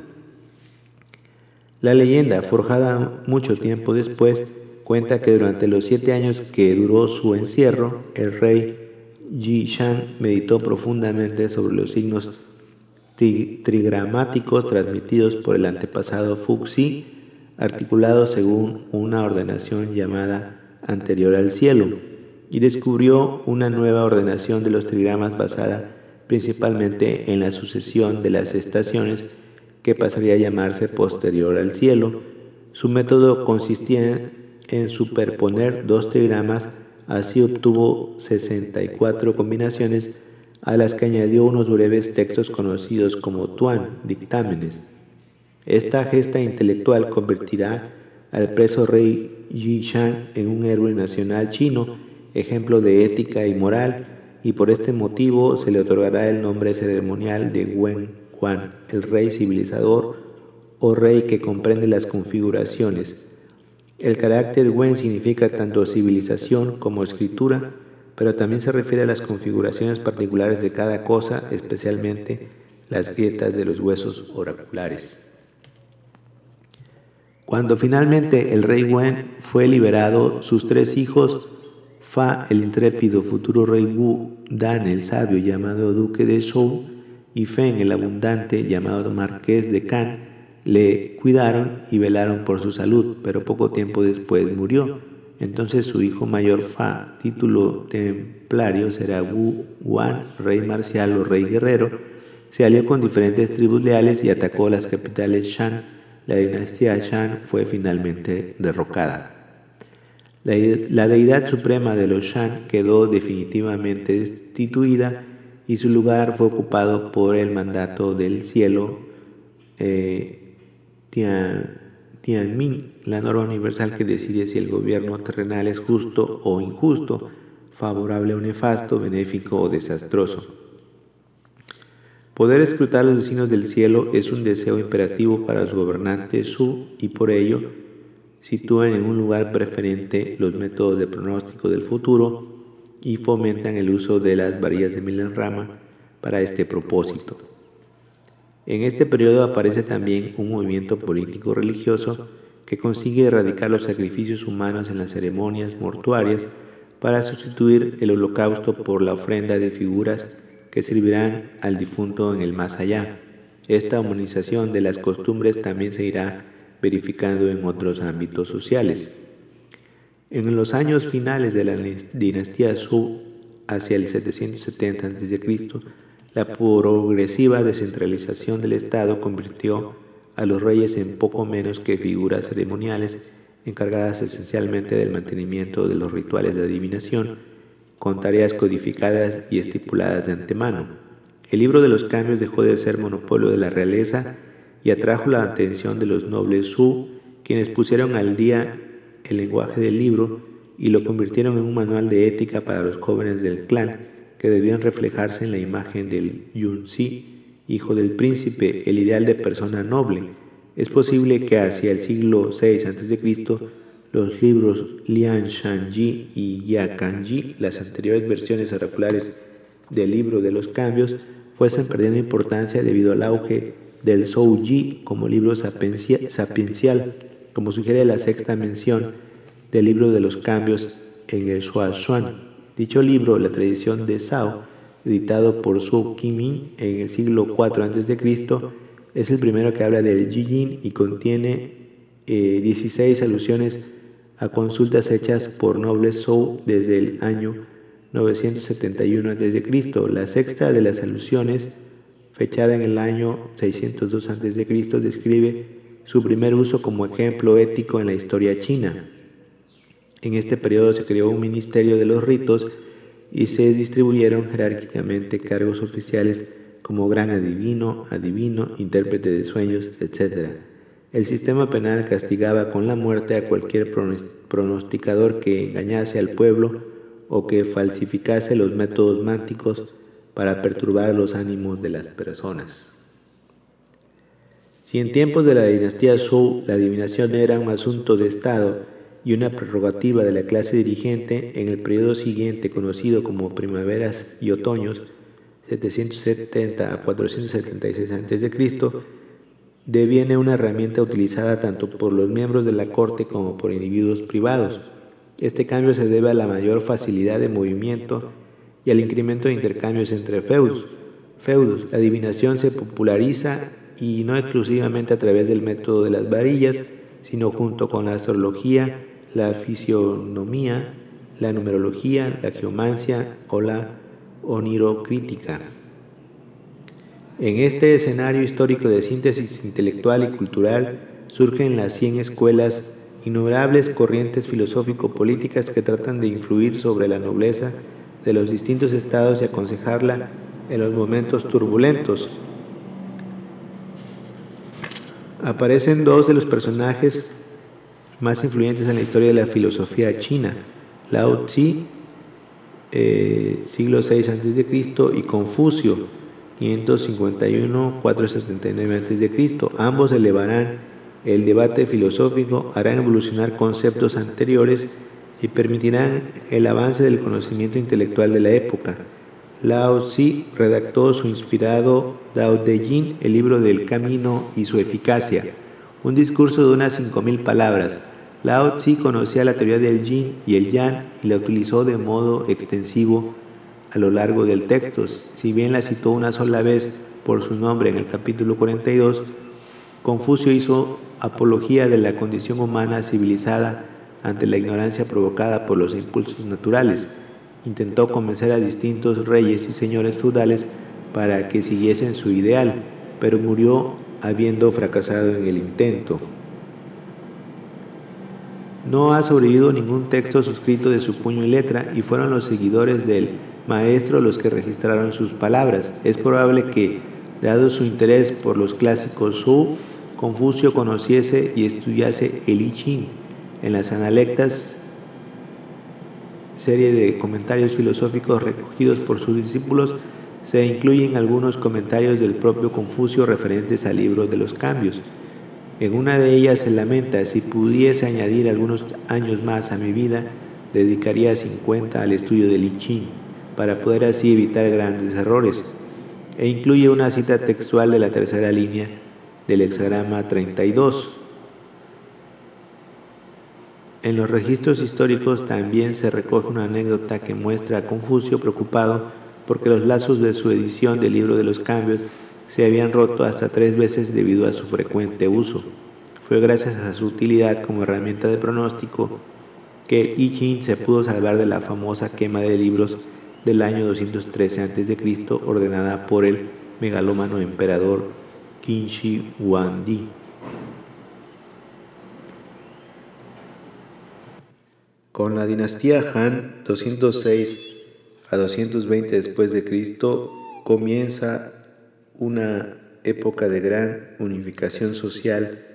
La leyenda, forjada mucho tiempo después, cuenta que durante los siete años que duró su encierro, el rey Yi Shan meditó profundamente sobre los signos trigramáticos transmitidos por el antepasado Fuxi, articulados según una ordenación llamada anterior al cielo, y descubrió una nueva ordenación de los trigramas basada principalmente en la sucesión de las estaciones que pasaría a llamarse posterior al cielo. Su método consistía en superponer dos trigramas, así obtuvo 64 combinaciones a las que añadió unos breves textos conocidos como Tuan, dictámenes. Esta gesta intelectual convertirá al preso rey Yi Shang en un héroe nacional chino, ejemplo de ética y moral, y por este motivo se le otorgará el nombre ceremonial de Wen Quan, el rey civilizador o rey que comprende las configuraciones, el carácter Wen significa tanto civilización como escritura, pero también se refiere a las configuraciones particulares de cada cosa, especialmente las grietas de los huesos oraculares. Cuando finalmente el rey Wen fue liberado, sus tres hijos, Fa, el intrépido futuro rey Wu, Dan, el sabio llamado duque de Zhou, y Feng, el abundante llamado marqués de Kan, le cuidaron y velaron por su salud, pero poco tiempo después murió. Entonces su hijo mayor Fa, título templario, será Wu Wan, rey marcial o rey guerrero, se alió con diferentes tribus leales y atacó las capitales Shan. La dinastía Shan fue finalmente derrocada. La, deidad suprema de los Shan quedó definitivamente destituida y su lugar fue ocupado por el mandato del cielo eh, Tianmin, la norma universal que decide si el gobierno terrenal es justo o injusto, favorable o nefasto, benéfico o desastroso. Poder escrutar los destinos del cielo es un deseo imperativo para los gobernantes Su y por ello sitúan en un lugar preferente los métodos de pronóstico del futuro y fomentan el uso de las varillas de Milenrama para este propósito. En este periodo aparece también un movimiento político religioso que consigue erradicar los sacrificios humanos en las ceremonias mortuarias para sustituir el holocausto por la ofrenda de figuras que servirán al difunto en el más allá. Esta humanización de las costumbres también se irá verificando en otros ámbitos sociales. En los años finales de la dinastía Zhou, hacia el 770 a.C., la progresiva descentralización del Estado convirtió a los reyes en poco menos que figuras ceremoniales encargadas esencialmente del mantenimiento de los rituales de adivinación, con tareas codificadas y estipuladas de antemano. El libro de los cambios dejó de ser monopolio de la realeza y atrajo la atención de los nobles Su, quienes pusieron al día el lenguaje del libro y lo convirtieron en un manual de ética para los jóvenes del clan, que debían reflejarse en la imagen del Yunzi, hijo del príncipe, el ideal de persona noble. Es posible que hacia el siglo VI a.C., los libros Lian Shanji y Yakanji, las anteriores versiones oraculares del libro de los cambios, fuesen perdiendo importancia debido al auge del Souji como libro sapiencial, como sugiere la sexta mención del libro de los cambios en el Xuan. Dicho libro, la tradición de Sao, editado por Su Kimin en el siglo IV a.C., es el primero que habla del Jijin y contiene 16 eh, alusiones a consultas hechas por nobles Zhou desde el año 971 a.C. La sexta de las alusiones, fechada en el año 602 a.C., describe su primer uso como ejemplo ético en la historia china. En este periodo se creó un ministerio de los ritos y se distribuyeron jerárquicamente cargos oficiales como gran adivino, adivino, intérprete de sueños, etc. El sistema penal castigaba con la muerte a cualquier pronosticador que engañase al pueblo o que falsificase los métodos mánticos para perturbar los ánimos de las personas. Si en tiempos de la dinastía Zhou la adivinación era un asunto de Estado y una prerrogativa de la clase dirigente, en el periodo siguiente, conocido como primaveras y otoños, 770 a 476 a.C., deviene una herramienta utilizada tanto por los miembros de la corte como por individuos privados. Este cambio se debe a la mayor facilidad de movimiento y al incremento de intercambios entre feudos. Feudos. La adivinación se populariza y no exclusivamente a través del método de las varillas, sino junto con la astrología, la fisionomía, la numerología, la geomancia o la onirocrítica. En este escenario histórico de síntesis intelectual y cultural surgen las 100 escuelas, innumerables corrientes filosófico-políticas que tratan de influir sobre la nobleza de los distintos estados y aconsejarla en los momentos turbulentos. Aparecen dos de los personajes más influyentes en la historia de la filosofía china, Lao Tzu, eh, siglo VI a.C., y Confucio, 551-479 a.C. Ambos elevarán el debate filosófico, harán evolucionar conceptos anteriores y permitirán el avance del conocimiento intelectual de la época. Lao Tzu redactó su inspirado Dao De Jing, el libro del camino y su eficacia, un discurso de unas 5.000 palabras. Lao Tzu conocía la teoría del yin y el yang y la utilizó de modo extensivo a lo largo del texto. Si bien la citó una sola vez por su nombre en el capítulo 42, Confucio hizo apología de la condición humana civilizada ante la ignorancia provocada por los impulsos naturales. Intentó convencer a distintos reyes y señores feudales para que siguiesen su ideal, pero murió habiendo fracasado en el intento. No ha sobrevivido ningún texto suscrito de su puño y letra y fueron los seguidores del maestro los que registraron sus palabras. Es probable que, dado su interés por los clásicos Su, Confucio conociese y estudiase el I Ching en las analectas, serie de comentarios filosóficos recogidos por sus discípulos, se incluyen algunos comentarios del propio Confucio referentes al libro de los cambios. En una de ellas se lamenta, si pudiese añadir algunos años más a mi vida, dedicaría 50 al estudio del I Ching, para poder así evitar grandes errores. E incluye una cita textual de la tercera línea del hexagrama 32. En los registros históricos también se recoge una anécdota que muestra a Confucio preocupado porque los lazos de su edición del libro de los cambios se habían roto hasta tres veces debido a su frecuente uso. Fue gracias a su utilidad como herramienta de pronóstico que I Ching se pudo salvar de la famosa quema de libros del año 213 a.C. ordenada por el megalómano emperador Qin Shi Huangdi. Con la dinastía Han 206 a 220 después de Cristo comienza una época de gran unificación social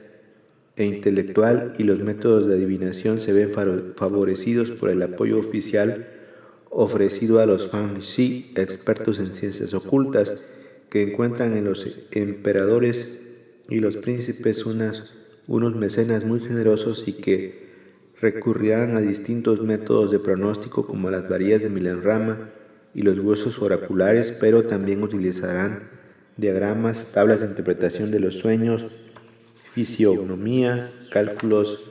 e intelectual y los métodos de adivinación se ven favorecidos por el apoyo oficial ofrecido a los Fangxi, expertos en ciencias ocultas, que encuentran en los emperadores y los príncipes unos mecenas muy generosos y que recurrirán a distintos métodos de pronóstico como las varillas de Milenrama y los huesos oraculares, pero también utilizarán diagramas, tablas de interpretación de los sueños, fisionomía, cálculos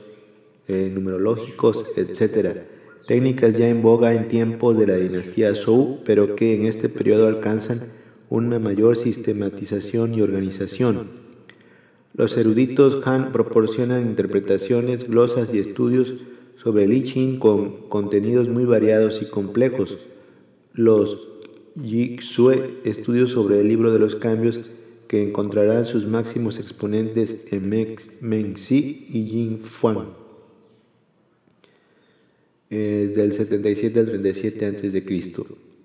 eh, numerológicos, etc. Técnicas ya en boga en tiempos de la dinastía Zhou, pero que en este periodo alcanzan una mayor sistematización y organización. Los eruditos Han proporcionan interpretaciones, glosas y estudios sobre el I Ching con contenidos muy variados y complejos. Los Yixue, estudios sobre el libro de los cambios que encontrarán sus máximos exponentes en Mengxi y Yin Fuan. Eh, del 77 al 37 a.C.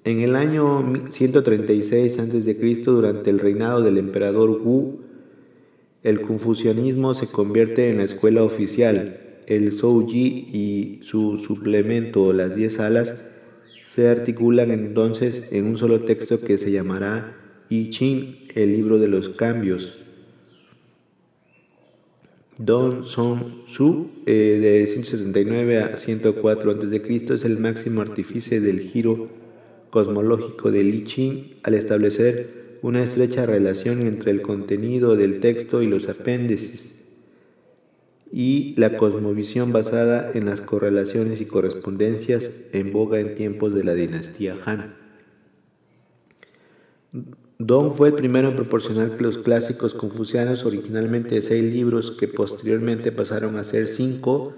En el año 136 a.C., durante el reinado del emperador Wu, el confucianismo se convierte en la escuela oficial. El Zhou Yi y su suplemento, las Diez Alas, se articulan entonces en un solo texto que se llamará I Ching, el libro de los cambios. Don Song Su, eh, de 179 a 104 a.C., es el máximo artífice del giro cosmológico de Li Ching al establecer una estrecha relación entre el contenido del texto y los apéndices y la cosmovisión basada en las correlaciones y correspondencias en boga en tiempos de la dinastía Han. Dong fue el primero en proporcionar que los clásicos confucianos, originalmente seis libros que posteriormente pasaron a ser cinco,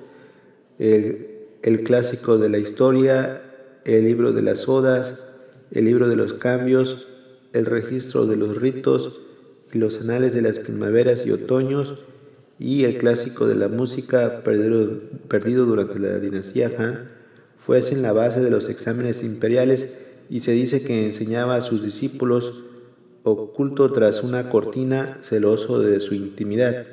el, el clásico de la historia, el libro de las odas, el libro de los cambios, el registro de los ritos y los anales de las primaveras y otoños, y el clásico de la música perdido, perdido durante la dinastía Han, fuesen la base de los exámenes imperiales y se dice que enseñaba a sus discípulos oculto tras una cortina celoso de su intimidad.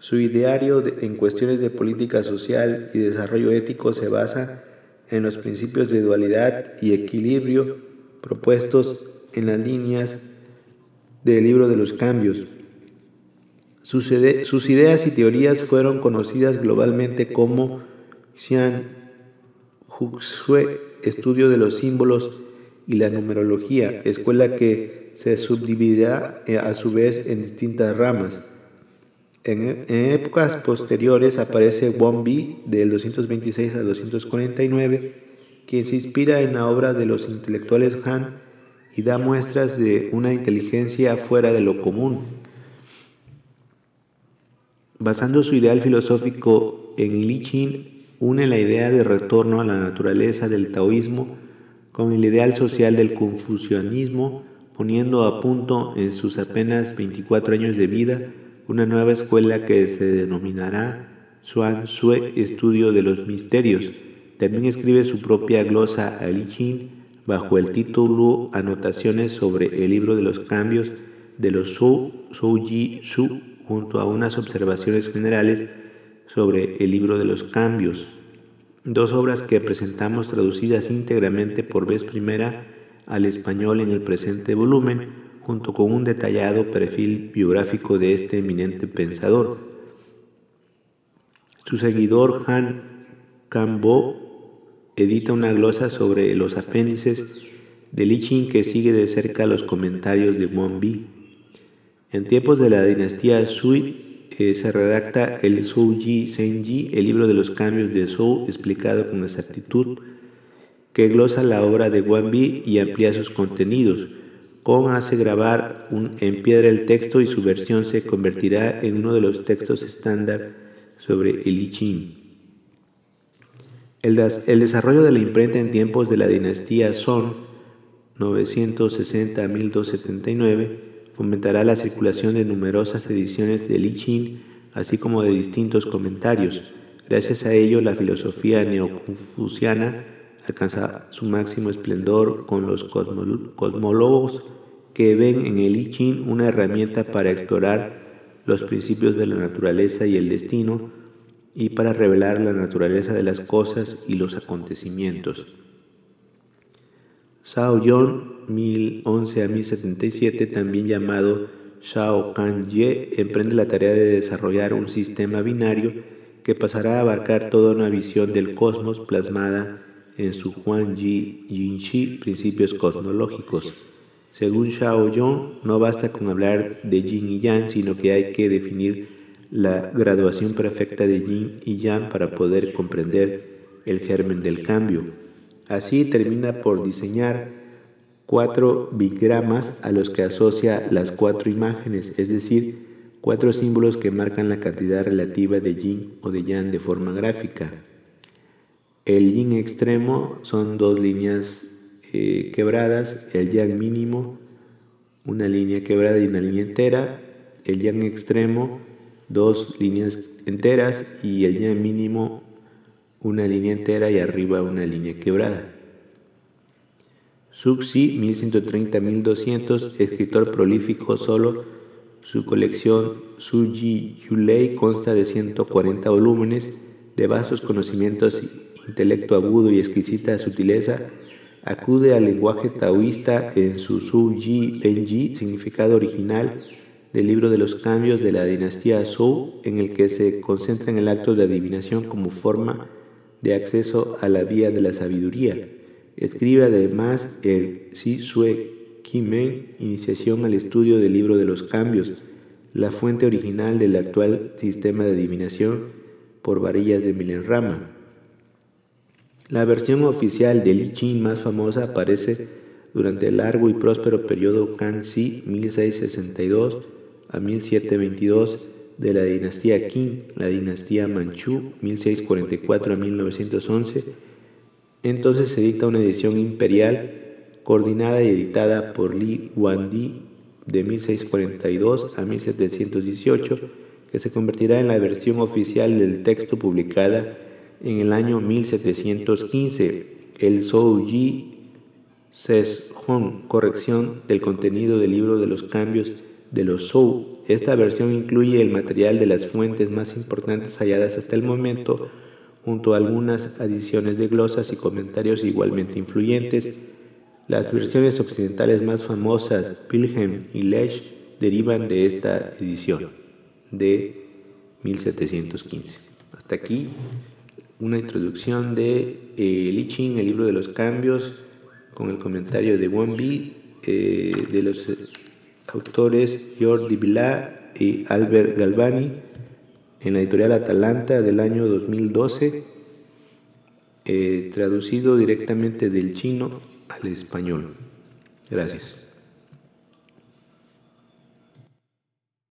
Su ideario en cuestiones de política social y desarrollo ético se basa en los principios de dualidad y equilibrio propuestos en las líneas del libro de los cambios. Sus, ideas y teorías fueron conocidas globalmente como Xian Huxue, estudio de los símbolos y la numerología, escuela que se subdividirá eh, a su vez en distintas ramas. En, épocas posteriores aparece Wang Bi del 226 a 249, quien se inspira en la obra de los intelectuales Han y da muestras de una inteligencia fuera de lo común. Basando su ideal filosófico en Li Qin, une la idea de retorno a la naturaleza del taoísmo con el ideal social del confucianismo, poniendo a punto en sus apenas 24 años de vida una nueva escuela que se denominará Xuan Sue Estudio de los Misterios. También escribe su propia glosa a Li bajo el título Anotaciones sobre el libro de los cambios de los Zhou, Zhou Ji Su junto a unas observaciones generales sobre el libro de los cambios, dos obras que presentamos traducidas íntegramente por vez primera al español en el presente volumen, junto con un detallado perfil biográfico de este eminente pensador. Su seguidor Han Cambo edita una glosa sobre los apéndices de Li que sigue de cerca los comentarios de Wang Bi. En tiempos de la dinastía Sui eh, se redacta el Zhou-Ji Senji, el libro de los cambios de Zhou explicado con exactitud, que glosa la obra de Wang Bi y amplía sus contenidos. Kong hace grabar en piedra el texto y su versión se convertirá en uno de los textos estándar sobre el I Ching. El, desarrollo de la imprenta en tiempos de la dinastía Song, 960 a 1279, fomentará la circulación de numerosas ediciones de Li Qin, así como de distintos comentarios. Gracias a ello, la filosofía neoconfuciana alcanza su máximo esplendor con los cosmólogos que ven en el I Ching una herramienta para explorar los principios de la naturaleza y el destino y para revelar la naturaleza de las cosas y los acontecimientos. Shao Yon 1011 a 1077, también llamado Shao Kan Ye, emprende la tarea de desarrollar un sistema binario que pasará a abarcar toda una visión del cosmos plasmada en su Huan Yi Yin principios cosmológicos. Según Shao Yong, no basta con hablar de Yin y Yang, sino que hay que definir la graduación perfecta de Yin y Yang para poder comprender el germen del cambio. Así termina por diseñar cuatro bigramas a los que asocia las cuatro imágenes, es decir, cuatro símbolos que marcan la cantidad relativa de yin o de yang de forma gráfica. El yin extremo son dos líneas eh, quebradas, el yang mínimo, una línea quebrada y una línea entera, el yang extremo, dos líneas enteras y el yang mínimo, una línea entera y arriba una línea quebrada. Suxi, 1130-1200, escritor prolífico solo. Su colección Suji Yulei consta de 140 volúmenes de vastos conocimientos, intelecto agudo y exquisita sutileza, acude al lenguaje taoísta en su Su Yi Benji, significado original del libro de los cambios de la dinastía Zhou, en el que se concentra en el acto de adivinación como forma de acceso a la vía de la sabiduría. Escribe además el Si Sue Kimen, Iniciación al estudio del libro de los cambios, la fuente original del actual sistema de adivinación por varillas de Milenrama. La versión oficial del I Ching más famosa aparece durante el largo y próspero periodo Kangxi 1662 a 1722 de la dinastía Qing, la dinastía Manchú 1644 a 1911. Entonces se dicta una edición imperial coordinada y editada por Li Guandi de 1642 a 1718, que se convertirá en la versión oficial del texto publicada en el año 1715, el Zhou-Yi Hong, corrección del contenido del libro de los cambios de los Zhou. Esta versión incluye el material de las fuentes más importantes halladas hasta el momento, junto a algunas adiciones de glosas y comentarios igualmente influyentes. Las versiones occidentales más famosas, Wilhelm y Lesch, derivan de esta edición de 1715. Hasta aquí una introducción de eh, Li Ching, el libro de los cambios, con el comentario de Wang Bi, eh, de los autores Jordi Vilá y Albert Galvani, en la editorial Atalanta del año 2012, eh, traducido directamente del chino al español. Gracias.